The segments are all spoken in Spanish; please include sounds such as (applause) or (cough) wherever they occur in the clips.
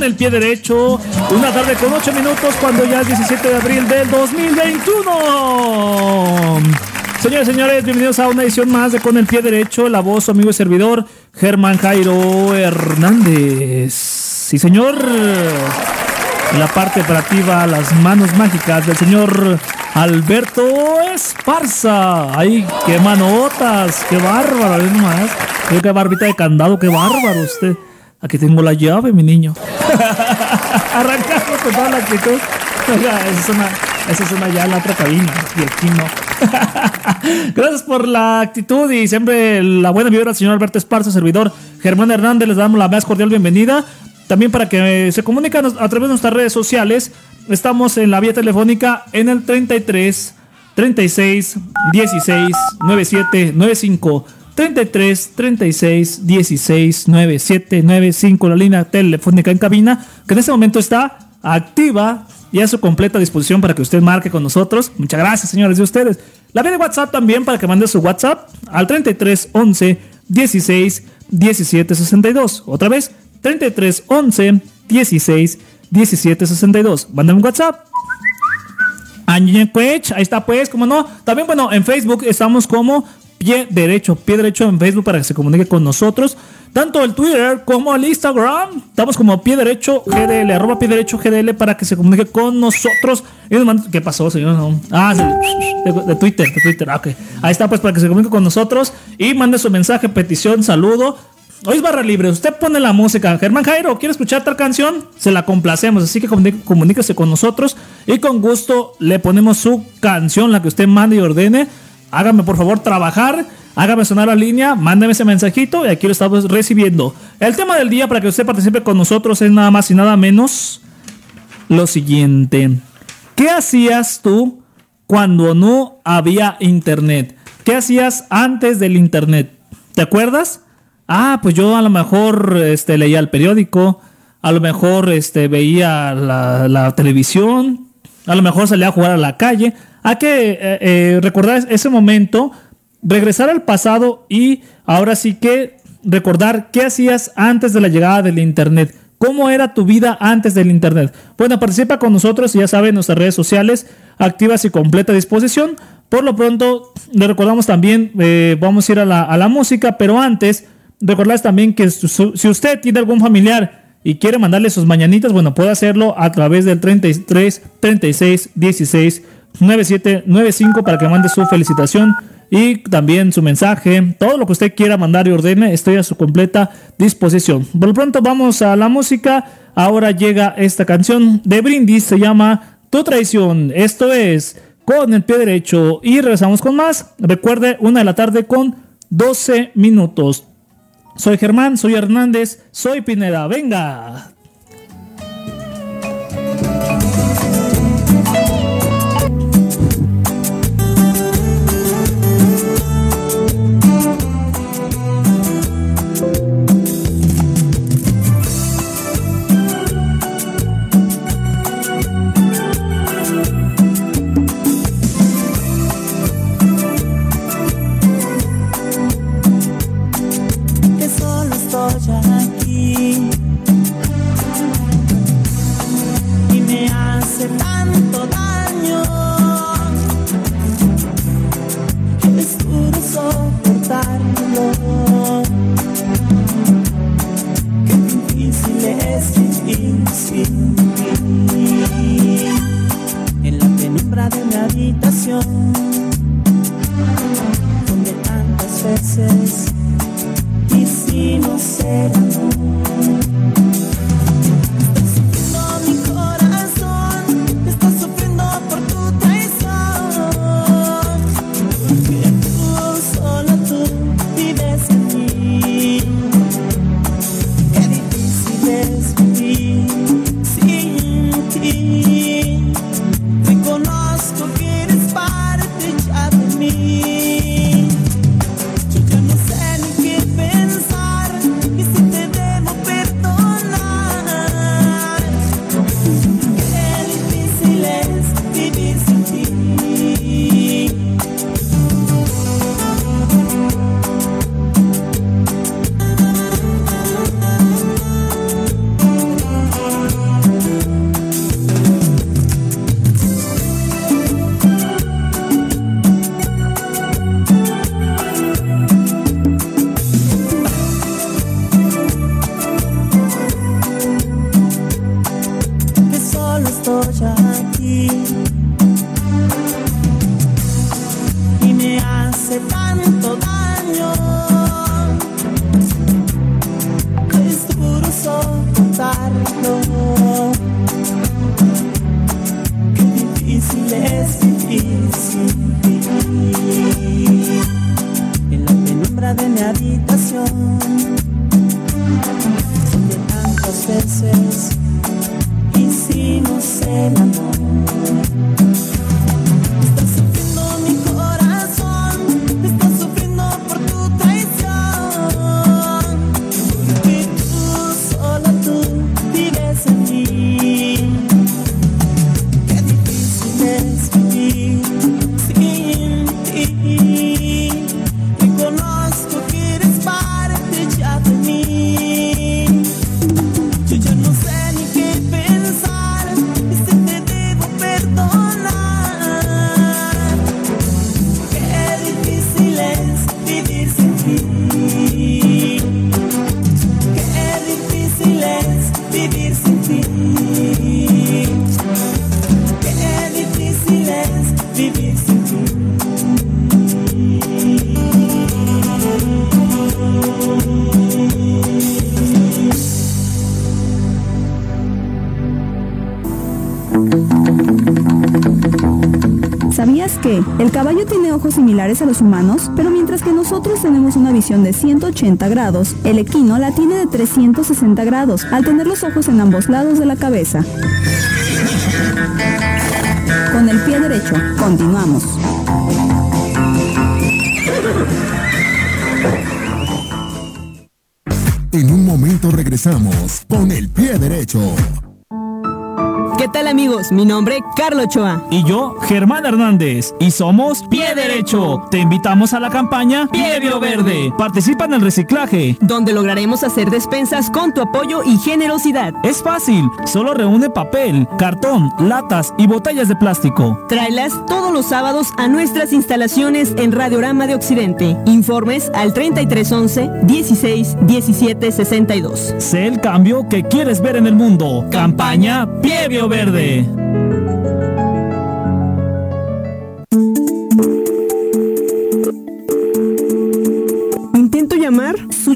Con el pie derecho. Una tarde con 8 minutos cuando ya es 17 de abril del 2021. Señores señores, bienvenidos a una edición más de Con el pie derecho. La voz, su amigo y servidor, Germán Jairo Hernández. Sí, señor. la parte operativa, las manos mágicas del señor Alberto Esparza. ¡Ay, qué manotas! ¡Qué bárbaro! más. Qué barbita de candado, qué bárbaro usted. Aquí tengo la llave, mi niño. (laughs) Arrancamos con toda la actitud. esa es una, esa es una ya la otra cabina. Y. (laughs) Gracias por la actitud y siempre la buena vibra señor Alberto Esparza, servidor Germán Hernández. Les damos la más cordial bienvenida. También para que se comuniquen a través de nuestras redes sociales. Estamos en la vía telefónica en el 33 36 16 97 95. 33 36 16 97 95, la línea telefónica en cabina, que en este momento está activa y a su completa disposición para que usted marque con nosotros. Muchas gracias, señores de ustedes. La vía de WhatsApp también para que mande su WhatsApp al 33 11 16 17 62. Otra vez, 33 11 16 17 62. Mándame un WhatsApp. Ahí está pues, como no. También, bueno, en Facebook estamos como pie derecho, pie derecho en Facebook para que se comunique con nosotros. Tanto el Twitter como el Instagram. Estamos como pie derecho GDL, arroba pie derecho GDL para que se comunique con nosotros. ¿Qué pasó, señor? Ah, de, Twitter, de Twitter. Ah, Ahí está, pues para que se comunique con nosotros y mande su mensaje, petición, saludo. Hoy es barra libre, usted pone la música. Germán Jairo, ¿quiere escuchar tal canción? Se la complacemos, así que comuníquese con nosotros y con gusto le ponemos su canción, la que usted mande y ordene hágame por favor trabajar, hágame sonar la línea, mándeme ese mensajito y aquí lo estamos recibiendo. El tema del día para que usted participe con nosotros es nada más y nada menos lo siguiente. ¿Qué hacías tú cuando no había internet? ¿Qué hacías antes del internet? ¿Te acuerdas? Ah, pues yo a lo mejor este, leía el periódico, a lo mejor este, veía la televisión, a lo mejor salía a jugar a la calle, hay que eh, eh, recordar ese momento, regresar al pasado y ahora sí que recordar qué hacías antes de la llegada del Internet. ¿Cómo era tu vida antes del Internet? Bueno, participa con nosotros, ya saben, nuestras redes sociales activas y completa disposición. Por lo pronto, le recordamos también, eh, vamos a ir a la, música, pero antes, recordarles también que si usted tiene algún familiar y quiere mandarle sus mañanitas, bueno, puede hacerlo a través del 33 36 16 9795 para que mande su felicitación y también su mensaje, todo lo que usted quiera mandar y ordene, estoy a su completa disposición. Por lo pronto vamos a la música. Ahora llega esta canción de Brindis, se llama Tu traición. Esto es con el pie derecho y regresamos con más. Recuerde, una de la tarde con 12 minutos. Soy Germán, soy Hernández, soy Pineda. Venga. Veces hicimos el. Hicimos similares a los humanos, pero mientras que nosotros tenemos una visión de 180 grados, el equino la tiene de 360 grados, al tener los ojos en ambos lados de la cabeza. Con el pie derecho, continuamos. En un momento regresamos con el pie derecho. ¿Qué tal amigos? Mi nombre Carlos Ochoa. Y yo, Germán Hernández. Y somos Derecho. Te invitamos a la campaña Pie Verde. Participa en el reciclaje. Donde lograremos hacer despensas con tu apoyo y generosidad. Es fácil. Solo reúne papel, cartón, latas y botellas de plástico. Tráelas todos los sábados a nuestras instalaciones en Radiorama de Occidente. Informes al 3311 16 17 62. Sé el cambio que quieres ver en el mundo. Campaña Pie verde.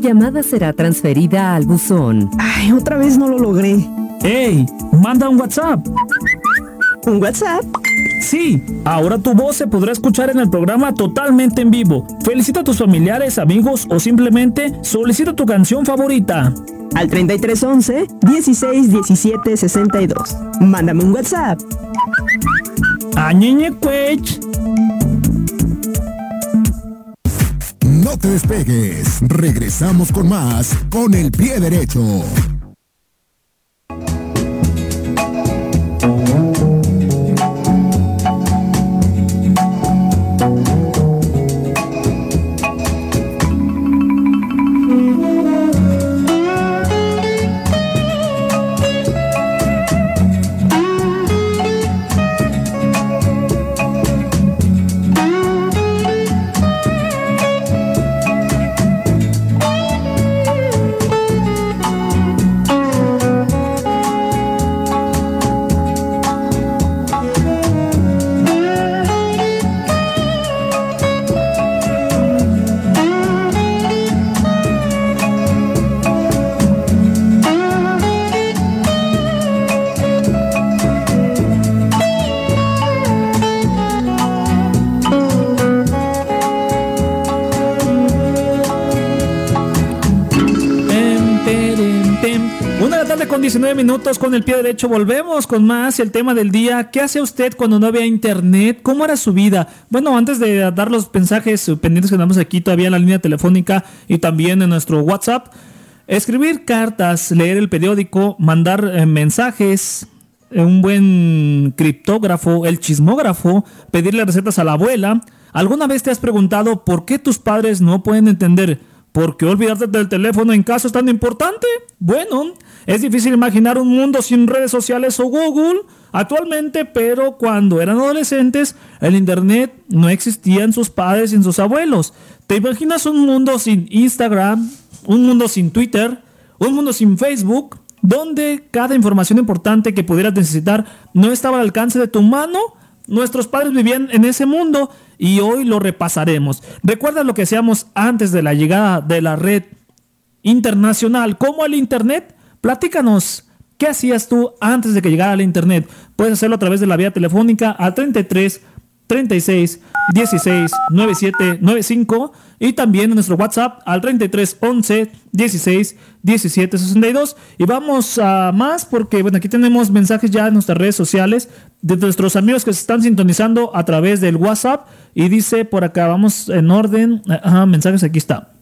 Llamada será transferida al buzón. Ay, otra vez no lo logré. ¡Ey! Manda un WhatsApp. ¿Un WhatsApp? Sí, ahora tu voz se podrá escuchar en el programa totalmente en vivo. Felicita a tus familiares, amigos o simplemente solicita tu canción favorita al 3311 16 17 62. Mándame un WhatsApp. Añeñe Cuech. No te despegues. Regresamos con más con el pie derecho. Minutos con el pie derecho. Volvemos con más el tema del día. ¿Qué hace usted cuando no había internet? ¿Cómo era su vida? Bueno, antes de dar los mensajes pendientes que damos aquí todavía en la línea telefónica y también en nuestro WhatsApp, escribir cartas, leer el periódico, mandar eh, mensajes, eh, un buen criptógrafo, el chismógrafo, pedirle recetas a la abuela. ¿Alguna vez te has preguntado por qué tus padres no pueden entender por qué olvidarte del teléfono en caso es tan importante? Bueno, es difícil imaginar un mundo sin redes sociales o Google actualmente, pero cuando eran adolescentes, el Internet no existía en sus padres y en sus abuelos. ¿Te imaginas un mundo sin Instagram, un mundo sin Twitter, un mundo sin Facebook, donde cada información importante que pudieras necesitar no estaba al alcance de tu mano? Nuestros padres vivían en ese mundo y hoy lo repasaremos. Recuerda lo que hacíamos antes de la llegada de la red internacional, como el Internet Platícanos, ¿qué hacías tú antes de que llegara la internet? Puedes hacerlo a través de la vía telefónica al 33 36 16 97 95 y también en nuestro WhatsApp al 33 11 16 17 62 y vamos a más porque bueno aquí tenemos mensajes ya en nuestras redes sociales de nuestros amigos que se están sintonizando a través del WhatsApp. Y dice por acá vamos en orden. Ajá, mensajes aquí está.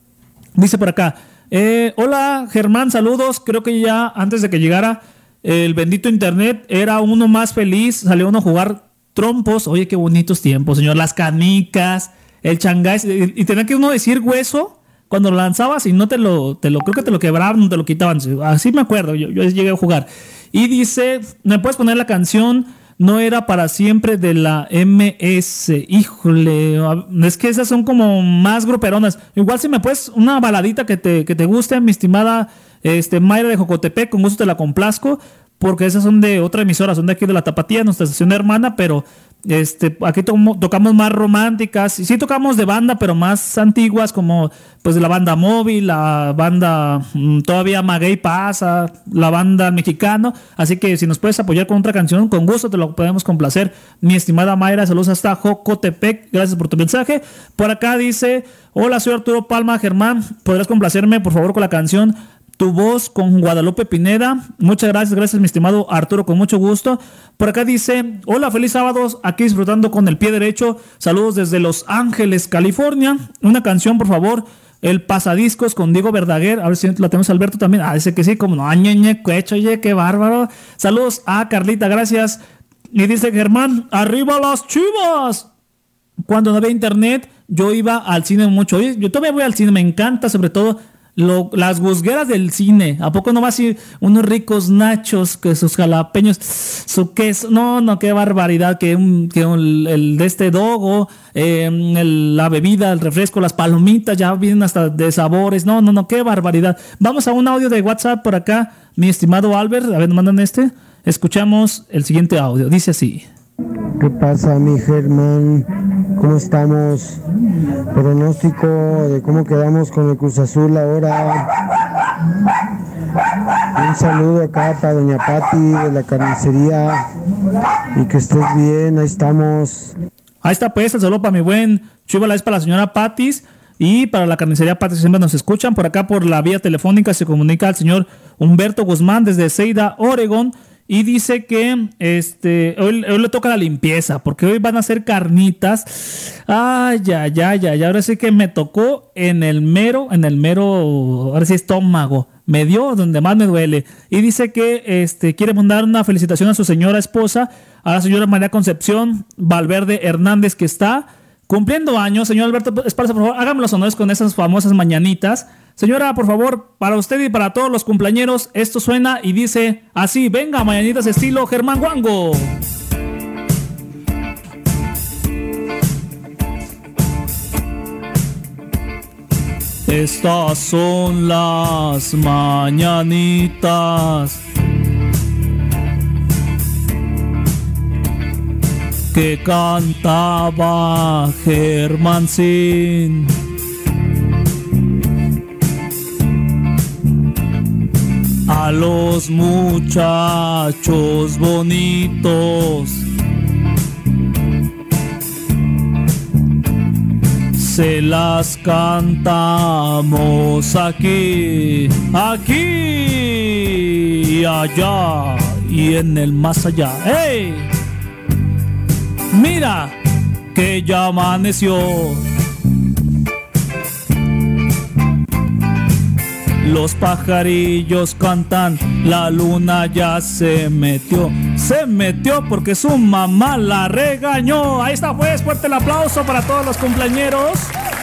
Dice por acá eh, hola Germán saludos. Creo que ya antes de que llegara el bendito internet era uno más feliz. Salió uno a jugar trompos, oye, qué bonitos tiempos, señor, las canicas, el changay, y, tenía que uno decir hueso cuando lo lanzabas y no te lo, te lo, creo que te lo quebraban, no te lo quitaban, así me acuerdo, yo, yo llegué a jugar. Y dice, ¿me puedes poner la canción? No era para siempre de la MS. Híjole, es que esas son como más gruperonas. Igual si me puedes una baladita que te, que te guste, mi estimada este, Mayra de Jocotepec, con gusto te la complazco porque esas son de otra emisora, son de aquí de la Tapatía, nuestra estación hermana, pero este, aquí tocamos más románticas, y sí tocamos de banda, pero más antiguas, como pues la banda móvil, la banda mm, todavía Maguey pasa, la banda mexicano, así que si nos puedes apoyar con otra canción, con gusto te lo podemos complacer. Mi estimada Mayra, saludos hasta Jocotepec, gracias por tu mensaje. Por acá dice, hola, soy Arturo Palma Germán, ¿podrás complacerme por favor con la canción tu voz con Guadalupe Pineda. Muchas gracias, gracias mi estimado Arturo, con mucho gusto. Por acá dice, hola, feliz sábado, aquí disfrutando con el pie derecho. Saludos desde Los Ángeles, California. Una canción, por favor. El pasadiscos con Diego Verdaguer. A ver si la tenemos Alberto también. Ah, dice que sí, como no. Añeñe, cuecho, oye, qué bárbaro. Saludos a Carlita, gracias. Y dice Germán, arriba las chivas. Cuando no había internet, yo iba al cine mucho. Yo todavía voy al cine, me encanta, sobre todo las guzgueras del cine. ¿A poco no va a ser unos ricos nachos que sus jalapeños, su queso? No, no, qué barbaridad. Que, el, de este dogo, em, la bebida, el refresco, las palomitas ya vienen hasta de sabores. No, no, no, qué barbaridad. Vamos a un audio de WhatsApp por acá, mi estimado Albert. A ver, mandan este. Escuchamos el siguiente audio. Dice así. ¿Qué pasa, mi Germán? ¿Cómo estamos? Pronóstico de cómo quedamos con el Cruz Azul ahora. Un saludo acá para Doña Pati de la carnicería y que estés bien, ahí estamos. Ahí está pues, el saludo para mi buen Chuvala, es para la señora Patis y para la carnicería Patis siempre nos escuchan. Por acá por la vía telefónica se comunica al señor Humberto Guzmán desde Ceida, Oregón y dice que este, hoy, le toca la limpieza, porque hoy van a hacer carnitas. Ay, ya, ya, ya, ya. Ahora sí que me tocó en el mero, en el mero, ahora sí estómago. Me dio donde más me duele. Y dice que este, quiere mandar una felicitación a su señora esposa, a la señora María Concepción Valverde Hernández, que está cumpliendo años. Señor Alberto Esparza, por favor, hágame los honores con esas famosas mañanitas. Señora, por favor, para usted y para todos los cumpleaños, esto suena y dice así, venga, mañanitas estilo Germán Guango. Estas son las mañanitas que cantaba Germán Sin. a los muchachos bonitos. Se las cantamos aquí, aquí y allá y en el más allá. ¡Hey! Mira que ya amaneció Los pajarillos cantan, la luna ya se metió. Se metió porque su mamá la regañó. Ahí está pues, fuerte el aplauso para todos los cumpleañeros.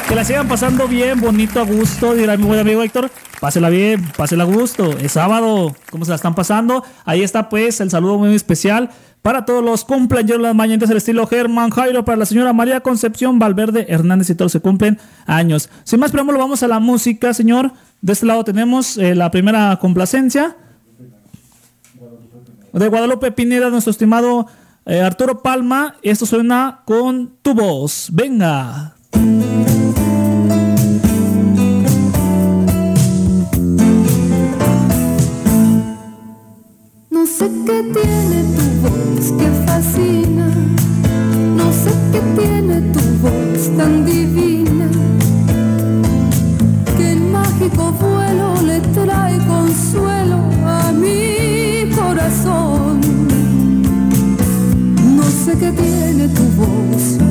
Que la sigan pasando bien, bonito, a gusto. Dirá mi buen amigo Héctor, pásela bien, pásela a gusto. Es sábado, ¿cómo se la están pasando? Ahí está pues el saludo muy especial para todos los cumpleaños las mañanitas del estilo Germán Jairo, para la señora María Concepción Valverde Hernández y todos se cumplen años. Sin más preámbulo, vamos a la música, señor. De este lado tenemos eh, la primera complacencia de Guadalupe Pineda, nuestro estimado eh, Arturo Palma. Esto suena con tu voz. Venga. Sé qué tiene tu voz que fascina. No sé qué tiene tu voz tan divina, que el mágico vuelo le trae consuelo a mi corazón. No sé qué tiene tu voz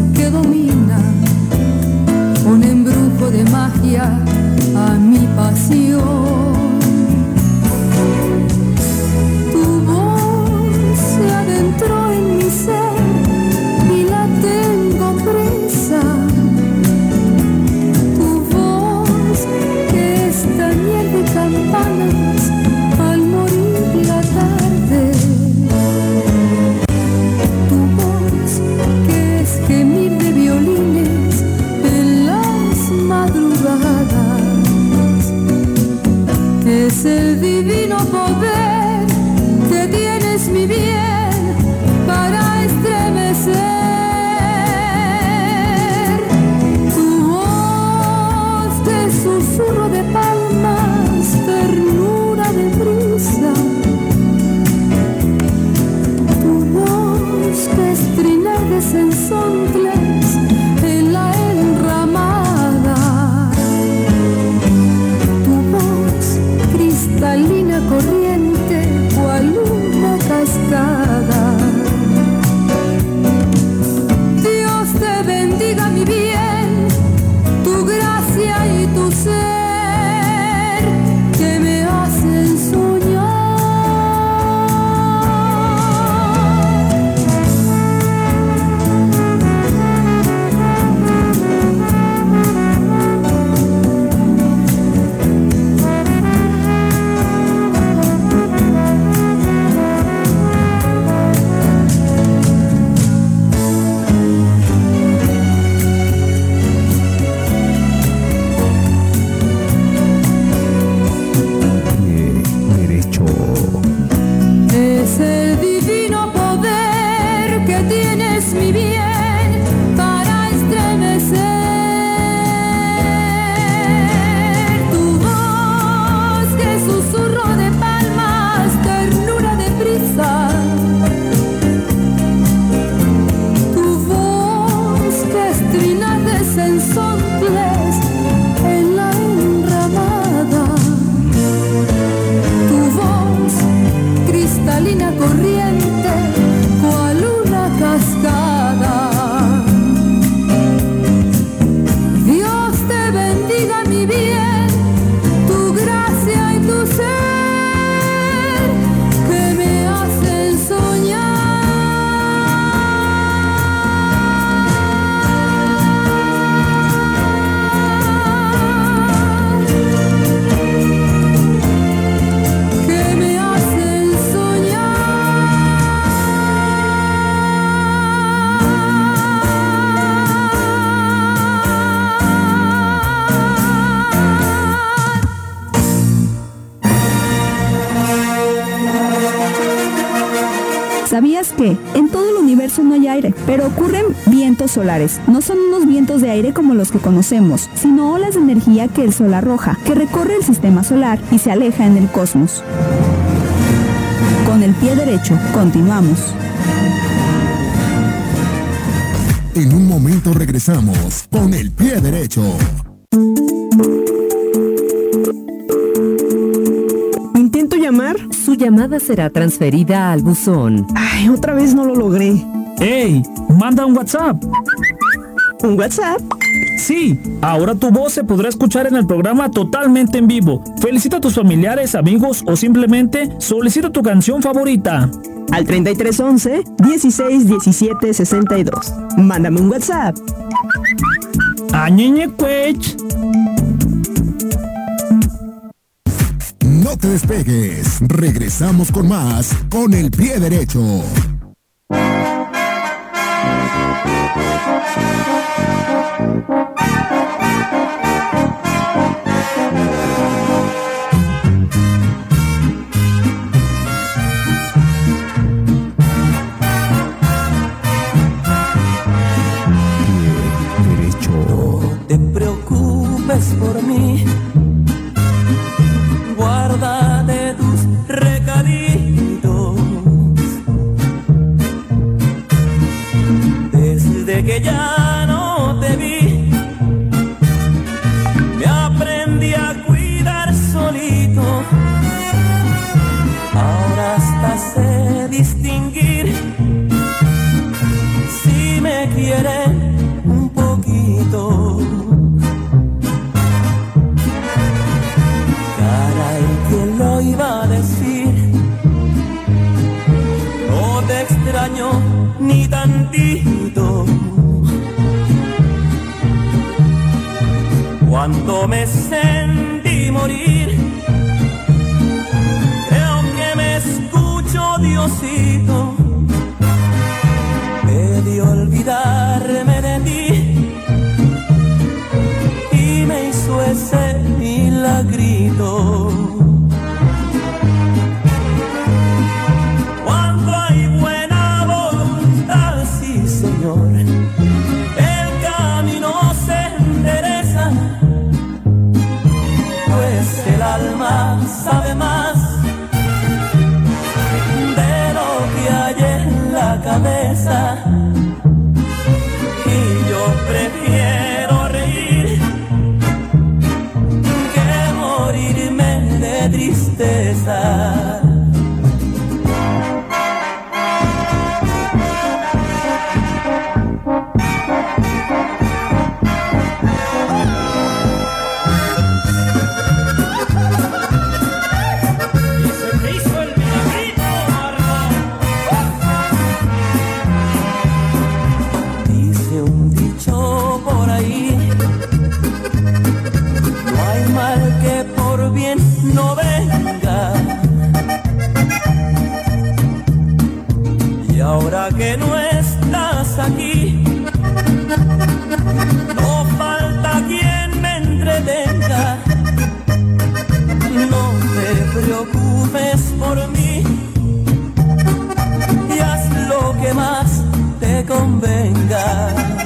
vientos solares? No son unos vientos de aire como los que conocemos, sino olas de energía que el sol arroja, que recorre el sistema solar y se aleja en el cosmos. Con el pie derecho, continuamos. En un momento regresamos con el pie derecho. Intento llamar. Su llamada será transferida al buzón. Ay, otra vez no lo logré. ¡Ey! Manda un WhatsApp. ¿Un WhatsApp? Sí, ahora tu voz se podrá escuchar en el programa totalmente en vivo. Felicita a tus familiares, amigos o simplemente solicita tu canción favorita. Al 3311 16 17 62. Mándame un WhatsApp. Añeñe cuech. No te despegues. Regresamos con más con el pie derecho. Pie aquí, no falta quien me entretenga. No te preocupes por mí y haz lo que más te convenga.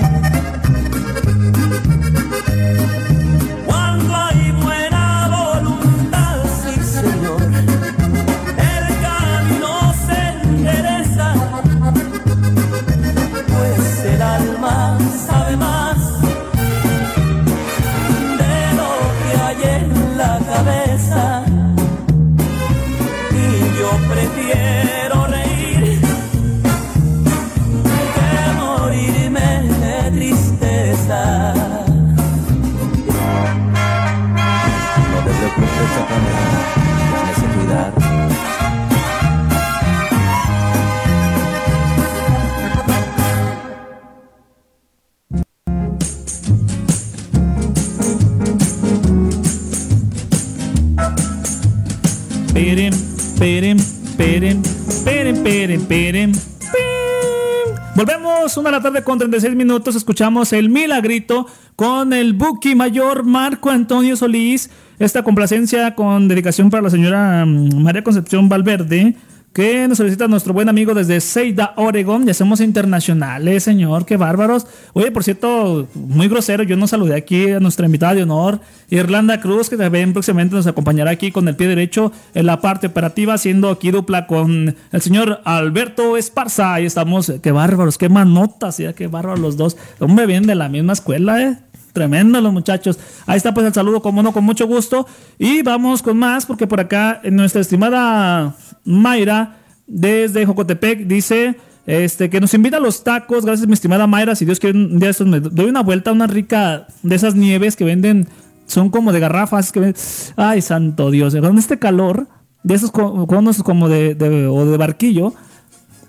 Una de la tarde con 36 minutos. Escuchamos el milagrito con el Buki Mayor Marco Antonio Solís. Esta complacencia con dedicación para la señora mm, María Concepción Valverde. Que nos solicita nuestro buen amigo desde Seida, Oregon. Ya somos internacionales, señor. Qué bárbaros. Oye, por cierto, muy grosero. Yo no saludé aquí a nuestra invitada de honor, Irlanda Cruz, que también próximamente nos acompañará aquí con el pie derecho en la parte operativa, haciendo aquí dupla con el señor Alberto Esparza. Ahí estamos. Qué bárbaros, qué manotas, ya qué bárbaros los dos. Hombre, vienen de la misma escuela, eh. Tremendo los muchachos. Ahí está pues el saludo, como no, con mucho gusto. Y vamos con más, porque por acá nuestra estimada Mayra, desde Jocotepec, dice este, que nos invita a los tacos. Gracias, mi estimada Mayra. Si Dios quiere, un día estos me doy una vuelta a una rica de esas nieves que venden, son como de garrafas. Que ven- Ay, santo Dios. Con este calor, de esos co- conos como de, de- o de barquillo,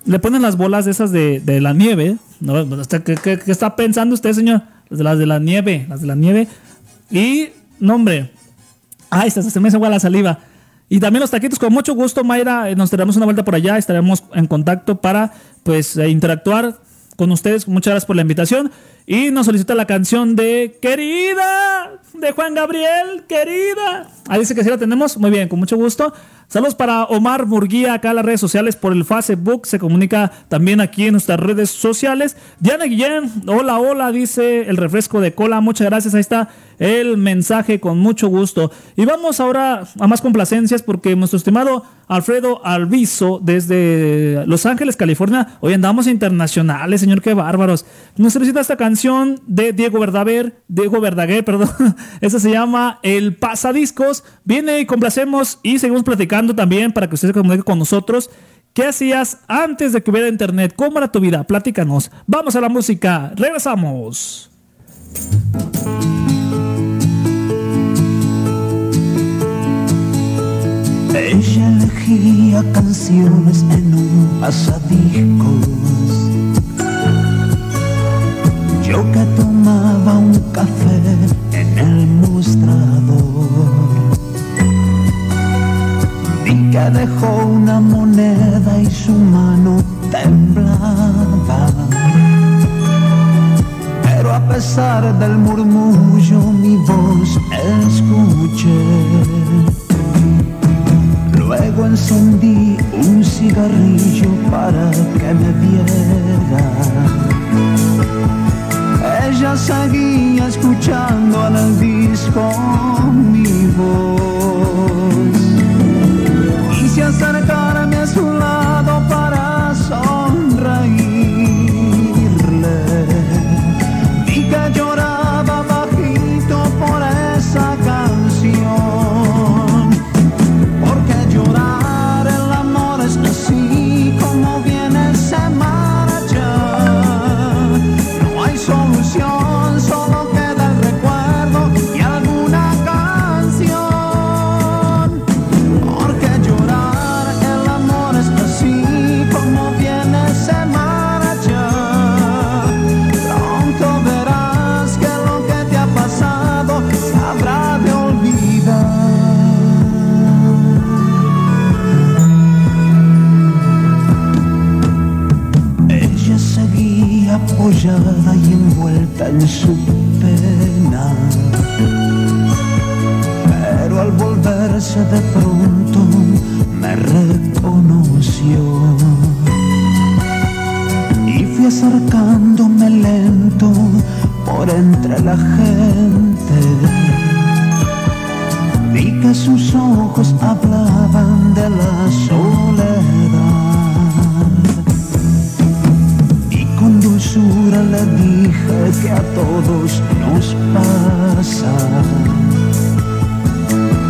le ponen las bolas de esas de, de la nieve. ¿Qué, qué- qué está pensando usted, señor? Las de, la nieve, las de la nieve. Y, no, hombre. Ay, se, se me hace la saliva. Y también los taquitos, con mucho gusto, Mayra. eh, Nos daremos una vuelta por allá. Estaremos en contacto para pues eh, interactuar con ustedes. Muchas gracias por la invitación. Y nos solicita la canción de Querida, de Juan Gabriel, querida. Ahí dice que sí la tenemos. Muy bien, con mucho gusto. Saludos para Omar Murguía acá en las redes sociales por el Facebook. Se comunica también aquí en nuestras redes sociales. Diana Guillén, hola, hola, dice el refresco de cola. Muchas gracias. Ahí está el mensaje con mucho gusto. Y vamos ahora a más complacencias porque nuestro estimado Alfredo Alviso desde Los Ángeles, California. Hoy andamos internacionales, señor, qué bárbaros. Nos solicita esta canción de Diego Verdaguer, Diego Verdaguer, (laughs) perdón. Esta se llama El Pasadiscos. Viene y complacemos y seguimos platicando también para que usted se comunique con nosotros. ¿Qué hacías antes de que hubiera internet? ¿Cómo era tu vida? Platícanos. Vamos a la música. Regresamos. Ella elegía canciones en un pasadiscos en su pena. Pero al volverse de pronto me reconoció. Y fui acercándome lento por entre la gente. Vi que sus ojos hablaban de la soledad. Le dije que a todos nos pasa.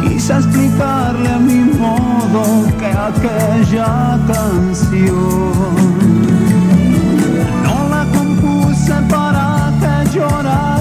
Quise explicarle a mi modo que aquella canción no la compuse para que llorara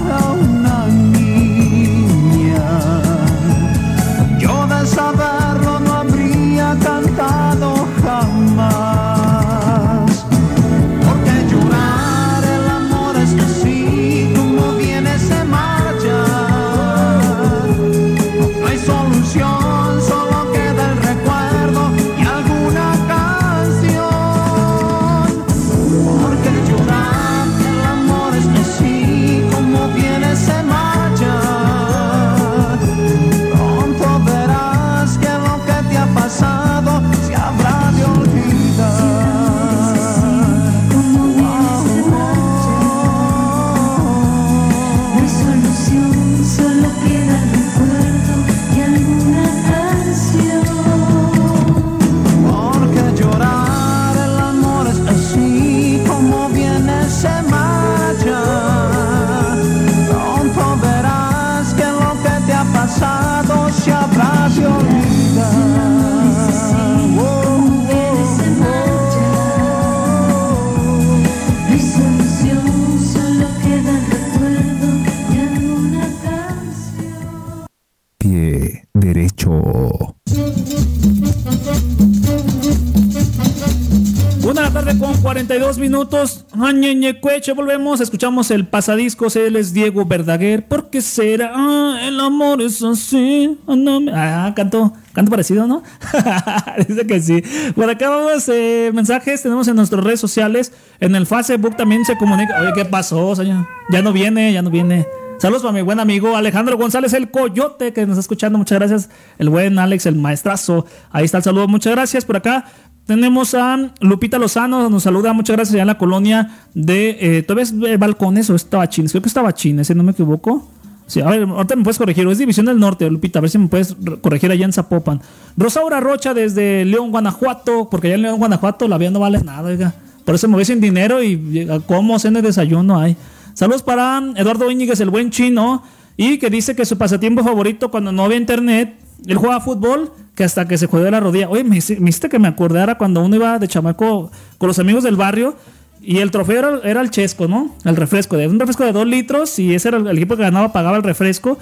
Añeñecueche, volvemos. Escuchamos el pasadiscos. Él es Diego Verdaguer. ¿Por qué será? Ah, el amor es así. Ah, me- Ah, canto, canto parecido, ¿no? (laughs) Dice que sí. Por acá vamos eh, mensajes. Tenemos en nuestras redes sociales. En el Facebook también se comunica. Oye, ¿qué pasó, señor? Ya no viene, ya no viene. Saludos para mi buen amigo Alejandro González, el coyote, que nos está escuchando. Muchas gracias. El buen Alex, el maestrazo. Ahí está el saludo. Muchas gracias. Por acá tenemos a Lupita Lozano. Nos saluda. Muchas gracias. Allá en la colonia de. Eh, ¿Todavía es eh, Balcones o estaba Chines? Creo que estaba Chines, si no me equivoco. Sí, a ver, ahorita me puedes corregir. Es División del Norte, Lupita. A ver si me puedes re- corregir allá en Zapopan. Rosaura Rocha desde León, Guanajuato. Porque allá en León, Guanajuato la vida no vale nada, oiga. Por eso me voy sin dinero y como cena de desayuno hay. Saludos para Eduardo Íñiguez, el buen chino. Y que dice que su pasatiempo favorito cuando no había internet, él jugaba fútbol, que hasta que se jodió la rodilla. Oye, me, me hiciste que me acordara cuando uno iba de chamaco con los amigos del barrio y el trofeo era, el chesco, ¿no? El refresco, de un refresco de dos litros y ese era el, equipo que ganaba, pagaba el refresco.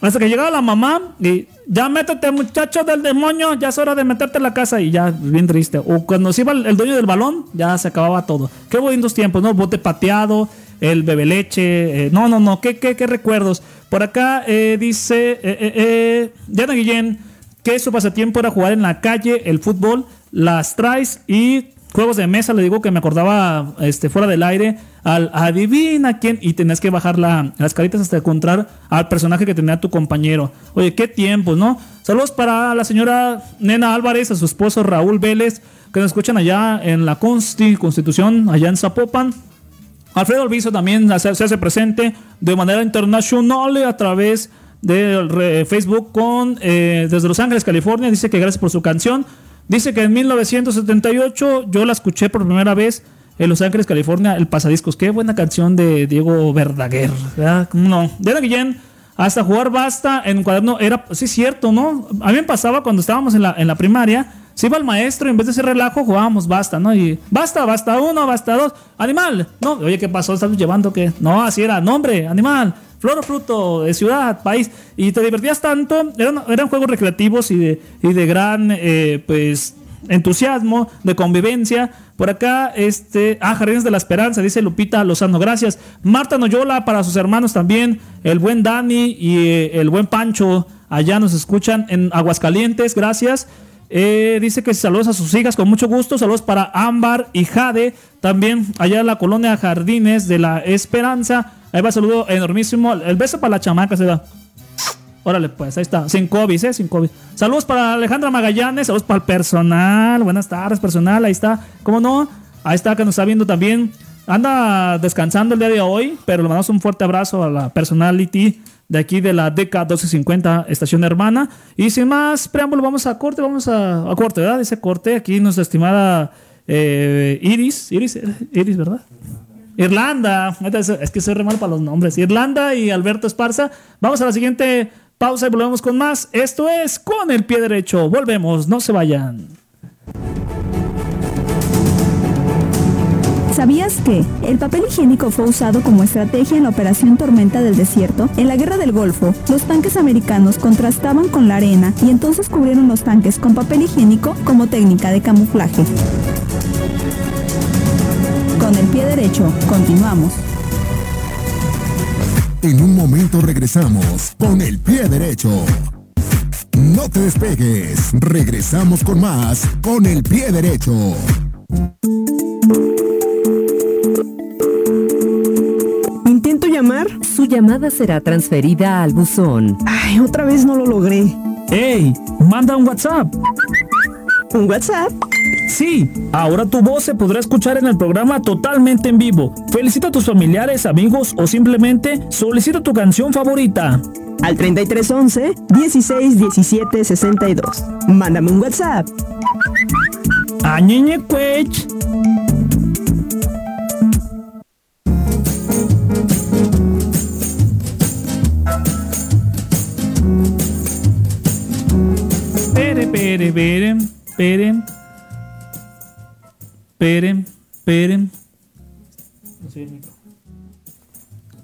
Hasta que llegaba la mamá y ya métete, muchacho del demonio, ya es hora de meterte en la casa y ya, bien triste. O cuando se iba el, dueño del balón, ya se acababa todo. Qué bonitos tiempos, ¿no? Bote pateado, el bebe leche. eh, no, no, no, ¿qué, qué, qué recuerdos? Por acá eh, dice eh, eh, eh, Diana Guillén que su pasatiempo era jugar en la calle, el fútbol, las tries y juegos de mesa. Le digo que me acordaba este, fuera del aire al adivina quién y tenés que bajar la- las caritas hasta encontrar al personaje que tenía tu compañero. Oye, qué tiempos, ¿no? Saludos para la señora Nena Álvarez, a su esposo Raúl Vélez, que nos escuchan allá en la Consti, Constitución, allá en Zapopan. Alfredo Olvizo también se, hace presente de manera internacional a través de Facebook con eh, desde Los Ángeles, California. Dice que gracias por su canción. Dice que en 1978 yo la escuché por primera vez en Los Ángeles, California, el Pasadiscos. Qué buena canción de Diego Verdaguer. ¿verdad? ¿Cómo No, Diana Guillén, hasta jugar basta en cuaderno era, sí, cierto, ¿no? A mí me pasaba cuando estábamos en la, en la primaria. Se iba el maestro en vez de hacer relajo jugábamos basta, ¿no? Y basta, basta uno, basta dos. Animal. No, oye, ¿qué pasó? ¿Estás llevando qué? No, así era. Nombre, animal. Flor o fruto, de ciudad, país. Y te divertías tanto. Eran, eran juegos recreativos y de, y de gran, eh, pues, entusiasmo, de convivencia. Por acá, este. Ah, Jardines de la Esperanza, dice Lupita Lozano. Gracias. Marta Noyola, para sus hermanos también. El buen Dani y eh, el buen Pancho. Allá nos escuchan en Aguascalientes. Gracias. Eh, dice que saludos a sus hijas con mucho gusto. Saludos para Ámbar y Jade. También allá en la colonia Jardines de la Esperanza. Ahí va saludo enormísimo. El beso para la chamaca se da. Órale, pues, ahí está. Sin COVID, ¿eh? Sin COVID. Saludos para Alejandra Magallanes. Saludos para el personal. Buenas tardes, personal. Ahí está. ¿Cómo no? Ahí está, que nos está viendo también. Anda descansando el día de hoy, pero le mandamos un fuerte abrazo a la personality de aquí de la DK 1250 Estación Hermana. Y sin más preámbulo, vamos a corte, vamos a, a corte, ¿verdad? Ese corte aquí nuestra estimada eh, Iris, Iris, Iris, ¿verdad? Irlanda, es que soy re mal para los nombres. Irlanda y Alberto Esparza. Vamos a la siguiente pausa y volvemos con más. Esto es con el pie derecho. Volvemos, no se vayan. ¿Sabías que el papel higiénico fue usado como estrategia en la Operación Tormenta del Desierto? En la Guerra del Golfo, los tanques americanos contrastaban con la arena y entonces cubrieron los tanques con papel higiénico como técnica de camuflaje. Con el pie derecho, continuamos. En un momento regresamos con el pie derecho. No te despegues, regresamos con más con el pie derecho. Llamada será transferida al buzón. Ay, otra vez no lo logré. ¡Ey! Manda un WhatsApp. ¿Un WhatsApp? Sí, ahora tu voz se podrá escuchar en el programa totalmente en vivo. Felicita a tus familiares, amigos o simplemente solicita tu canción favorita. Al 3311 16 17 62. Mándame un WhatsApp. Añeñe cuech. Pere, pere. Pere, pere.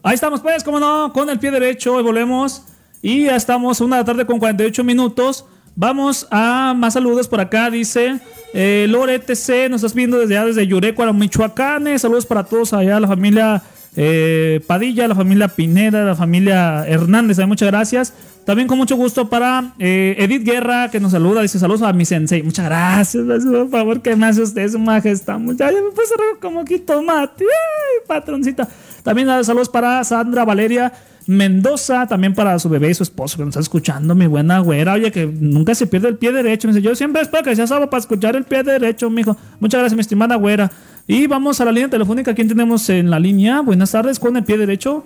Ahí estamos pues, como no, con el pie derecho y volvemos. Y ya estamos una de la tarde con 48 minutos. Vamos a más saludos por acá, dice eh, Lore TC, nos estás viendo desde allá, desde Yurecuara, Michoacán. Eh, Saludos para todos allá, la familia eh, Padilla, la familia Pineda, la familia Hernández. Muchas gracias. También con mucho gusto para eh, Edith Guerra, que nos saluda. Dice saludos a mi sensei. Muchas gracias. (laughs) Por favor, que me hace usted su majestad. Muchas ya me puse re- como aquí tomate. Ay, patroncita. También ah, saludos para Sandra Valeria Mendoza. También para su bebé y su esposo que nos está escuchando. Mi buena güera. Oye, que nunca se pierde el pie derecho. Me dice, yo siempre espero que sea sábado para escuchar el pie derecho, mijo. Muchas gracias, mi estimada güera. Y vamos a la línea telefónica. ¿Quién tenemos en la línea? Buenas tardes, con el pie derecho.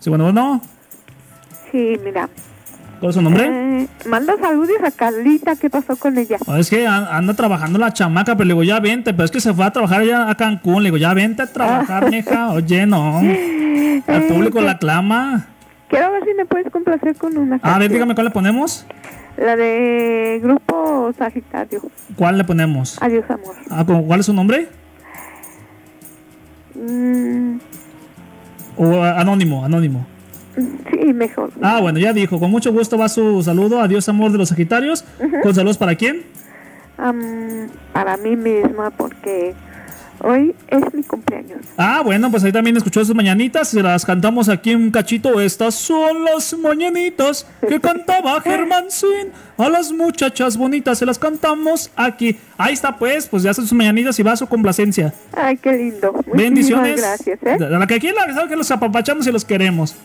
Sí, bueno, bueno. Sí, mira. ¿Cuál es su nombre? Eh, manda saludos a Carlita. ¿Qué pasó con ella? Ah, Es que an- anda trabajando la chamaca, pero le digo, ya vente, pero es que se fue a trabajar allá a Cancún. Le digo, ya vente a trabajar, (laughs) mija. Oye, no. El público la clama. Quiero ver si me puedes complacer con una. A ver, canción. dígame cuál le ponemos. La de Grupo Sagitario. ¿Cuál le ponemos? Adiós, amor. Ah, ¿con- ¿Cuál es su nombre? Mm, O anónimo, anónimo. Sí, mejor. Ah, bueno, ya dijo. Con mucho gusto va su saludo. Adiós, amor de los Sagitarios. Con saludos para quién? Am, para mí misma, porque Hoy es mi cumpleaños. Ah, bueno, pues ahí también escuchó esas mañanitas. Se las cantamos aquí en un cachito. Estas son las mañanitas que cantaba (laughs) Germán Sin. A las muchachas bonitas se las cantamos aquí. Ahí está, pues, pues ya son sus mañanitas y va a su complacencia. Ay, qué lindo. Muchísimas Bendiciones. gracias, ¿eh? A la que aquí la verdad que los apapachamos y los queremos.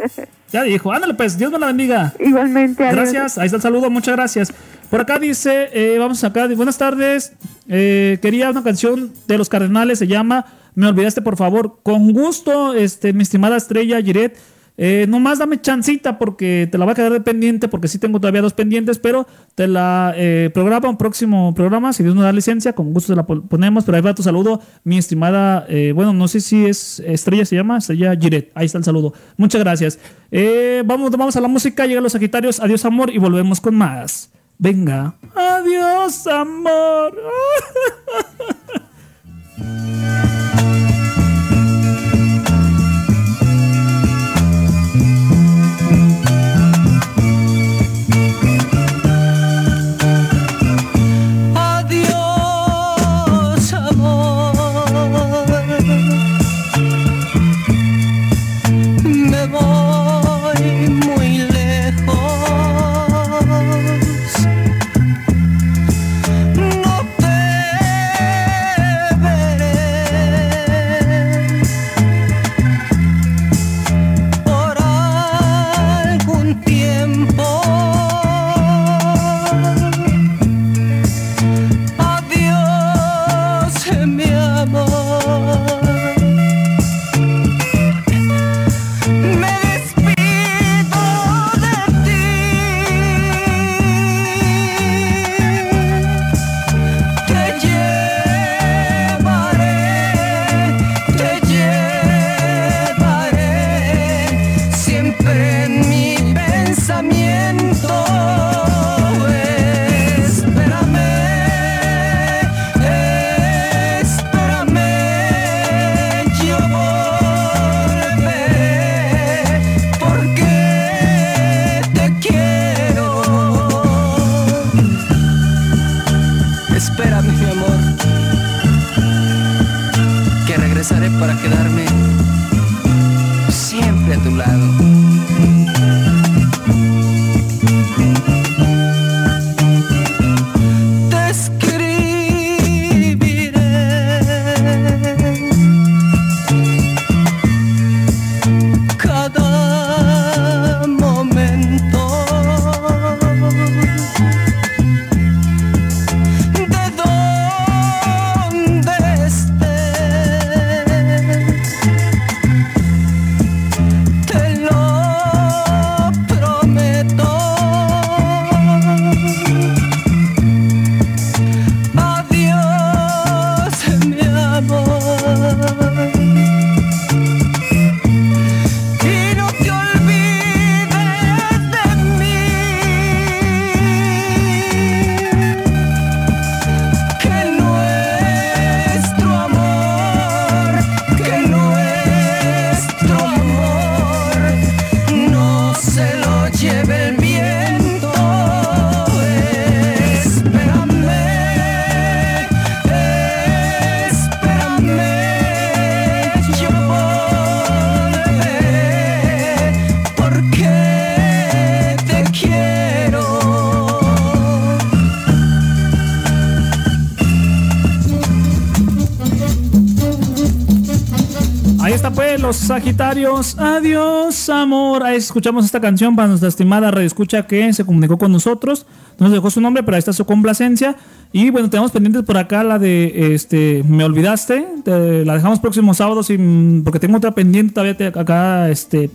(laughs) ya dijo, ándale pues, Dios me la bendiga. Igualmente, adiós. Gracias, ahí está el saludo, muchas gracias. Por acá dice, eh, vamos acá, buenas tardes. eh, quería una canción de los Cardenales, se llama Me olvidaste, por favor. Con gusto, este, mi estimada estrella Giret. Eh, nomás dame chancita porque te la va a quedar de pendiente, porque sí tengo todavía dos pendientes, pero te la eh, programa un próximo programa, si Dios nos da licencia, con gusto te la pon- ponemos, pero ahí va tu saludo, mi estimada, eh, bueno, no sé si es Estrella, se llama, Estrella Giret, ahí está el saludo, muchas gracias. Eh, vamos, vamos a la música, llegan los Sagitarios, adiós amor y volvemos con más. Venga, adiós amor. (laughs) Sagitarios. Adiós, amor. Ahí escuchamos esta canción para nuestra estimada Radio Escucha que se comunicó con nosotros. No nos dejó su nombre, pero ahí está su complacencia. Y bueno, tenemos pendientes por acá la de este Me olvidaste. Te- la dejamos próximo sábado porque tengo otra pendiente todavía acá este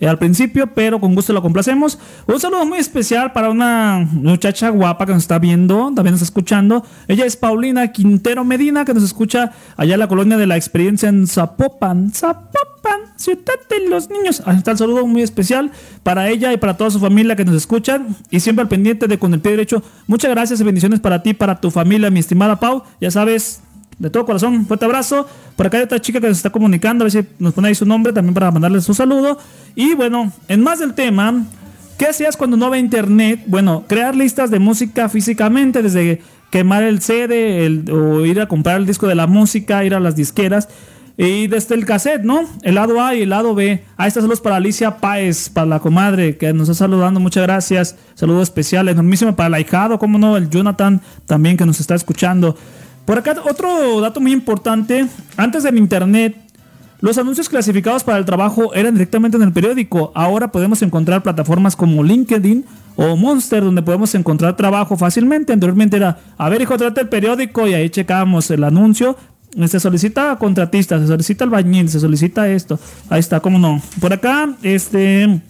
eh, al principio, pero con gusto lo complacemos. Un saludo muy especial para una muchacha guapa que nos está viendo, también nos está escuchando. Ella es Paulina Quintero Medina, que nos escucha allá en la colonia de la experiencia en Zapopan. Zapopan, ciudad de los niños. Ahí está el saludo muy especial para ella y para toda su familia que nos escuchan. Y siempre al pendiente de Con el Pie Derecho. Muchas gracias y bendiciones para ti, para tu familia, mi estimada Pau. Ya sabes, de todo corazón, un fuerte abrazo. Por acá hay otra chica que se está comunicando, a ver si nos pone ahí su nombre también para mandarle su saludo. Y bueno, en más del tema, ¿qué hacías cuando no había internet? Bueno, crear listas de música físicamente desde quemar el CD el- o ir a comprar el disco de la música, ir a las disqueras. Y desde el cassette, ¿no? El lado A y el lado B. Ahí está saludos para Alicia Páez, para la comadre, que nos está saludando. Muchas gracias. Saludo especial, enormísimo para el ahijado, cómo no, el Jonathan también que nos está escuchando. Por acá, otro dato muy importante. Antes del internet, los anuncios clasificados para el trabajo eran directamente en el periódico. Ahora podemos encontrar plataformas como LinkedIn o Monster donde podemos encontrar trabajo fácilmente. Anteriormente era, a ver hijo, trata el periódico y ahí checábamos el anuncio. Se solicita contratista, se solicita albañil, se solicita esto. Ahí está, cómo no. Por acá, este...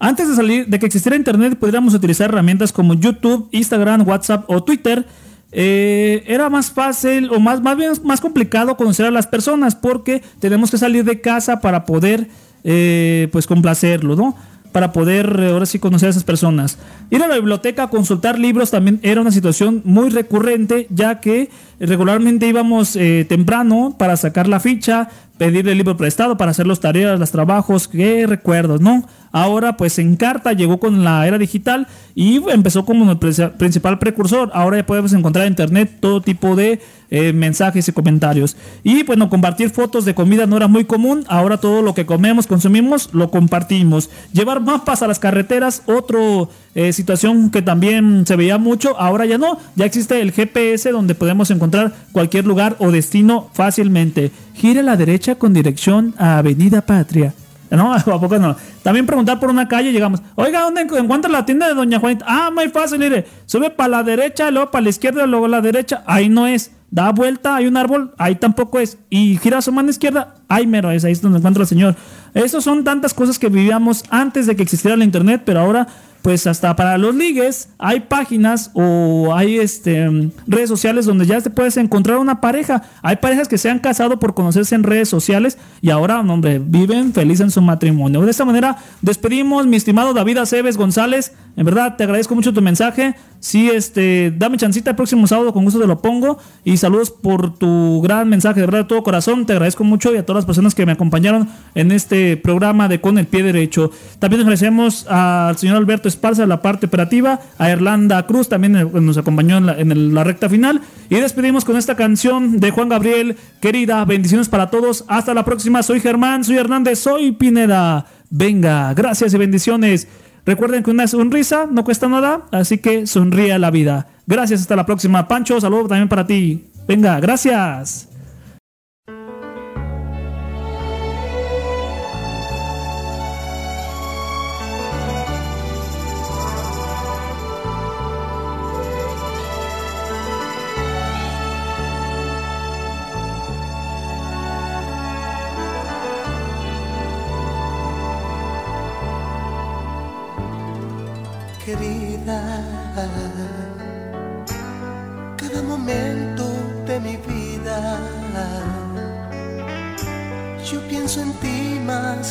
Antes de salir, de que existiera internet, podríamos utilizar herramientas como YouTube, Instagram, WhatsApp o Twitter. Eh, era más fácil o más, más bien más complicado conocer a las personas porque tenemos que salir de casa para poder eh, pues complacerlo, ¿no? Para poder eh, ahora sí conocer a esas personas. Ir a la biblioteca a consultar libros también era una situación muy recurrente, ya que regularmente íbamos eh, temprano para sacar la ficha, pedirle el libro prestado para hacer las tareas, los trabajos, qué recuerdos, ¿no? Ahora pues en carta llegó con la era digital y empezó como el principal precursor. Ahora ya podemos encontrar en internet todo tipo de eh, mensajes y comentarios. Y bueno, compartir fotos de comida no era muy común. Ahora todo lo que comemos, consumimos, lo compartimos. Llevar mapas a las carreteras, otro eh, situación que también se veía mucho. Ahora ya no. Ya existe el GPS donde podemos encontrar cualquier lugar o destino fácilmente. Gire a la derecha con dirección a Avenida Patria. No, (laughs) ¿a poco no? También preguntar por una calle, llegamos. Oiga, ¿dónde encu- encuentra la tienda de Doña Juanita? Ah, muy fácil, mire. Sube para la derecha, luego para la izquierda, luego a la derecha. Ahí no es. Da vuelta, hay un árbol, ahí tampoco es. Y gira su mano izquierda, ahí mero es, ahí es donde encuentra el señor. Esas son tantas cosas que vivíamos antes de que existiera la internet, pero ahora pues hasta para los ligues hay páginas o hay este redes sociales donde ya te puedes encontrar una pareja. Hay parejas que se han casado por conocerse en redes sociales y ahora, hombre, viven feliz en su matrimonio. De esta manera despedimos, mi estimado David Aceves González. En verdad, te agradezco mucho tu mensaje. Sí, este, dame chancita el próximo sábado, con gusto te lo pongo. Y saludos por tu gran mensaje, de verdad, de todo corazón. Te agradezco mucho y a todas las personas que me acompañaron en este programa de Con el Pie Derecho. También agradecemos al señor Alberto Esparza de la parte operativa, a Irlanda Cruz también eh, nos acompañó en la, en la recta final. Y despedimos con esta canción de Juan Gabriel, querida, bendiciones para todos. Hasta la próxima, soy Germán, soy Hernández, soy Pineda. Venga, gracias y bendiciones. Recuerden que una sonrisa no cuesta nada, así que sonríe a la vida. Gracias, hasta la próxima. Pancho, saludo también para ti. Venga, gracias.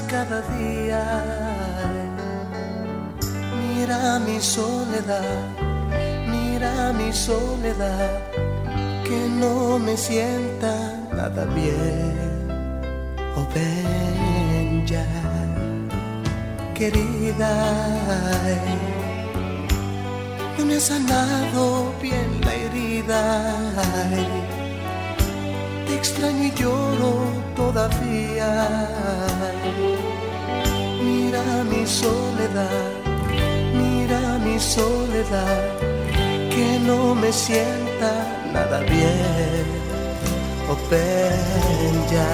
Cada día. Mira mi soledad, mira mi soledad, que no me sienta nada bien. Oh, ven ya, querida no me ha sanado bien la herida. Te extraño y lloro todavía. Mira mi soledad, mira mi soledad, que no me sienta nada bien. Ven ya,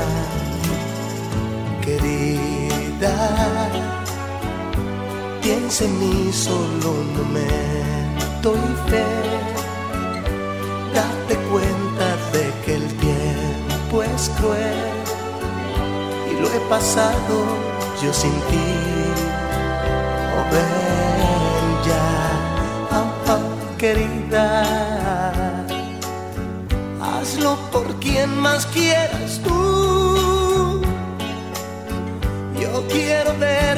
querida. Piensa en mí solo un momento y fe. Date lo he pasado yo sin ti. Oh, ven ya, oh, querida. Hazlo por quien más quieras tú. Yo quiero ver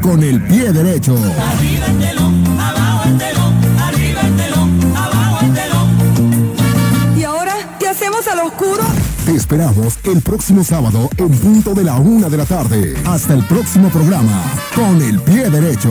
pero con el pie derecho. Arriba el telón, abajo el telón, arriba el telón, abajo el telón. ¿Y ahora qué hacemos al oscuro? Te esperamos el próximo sábado en punto de la una de la tarde. Hasta el próximo programa, con el pie derecho.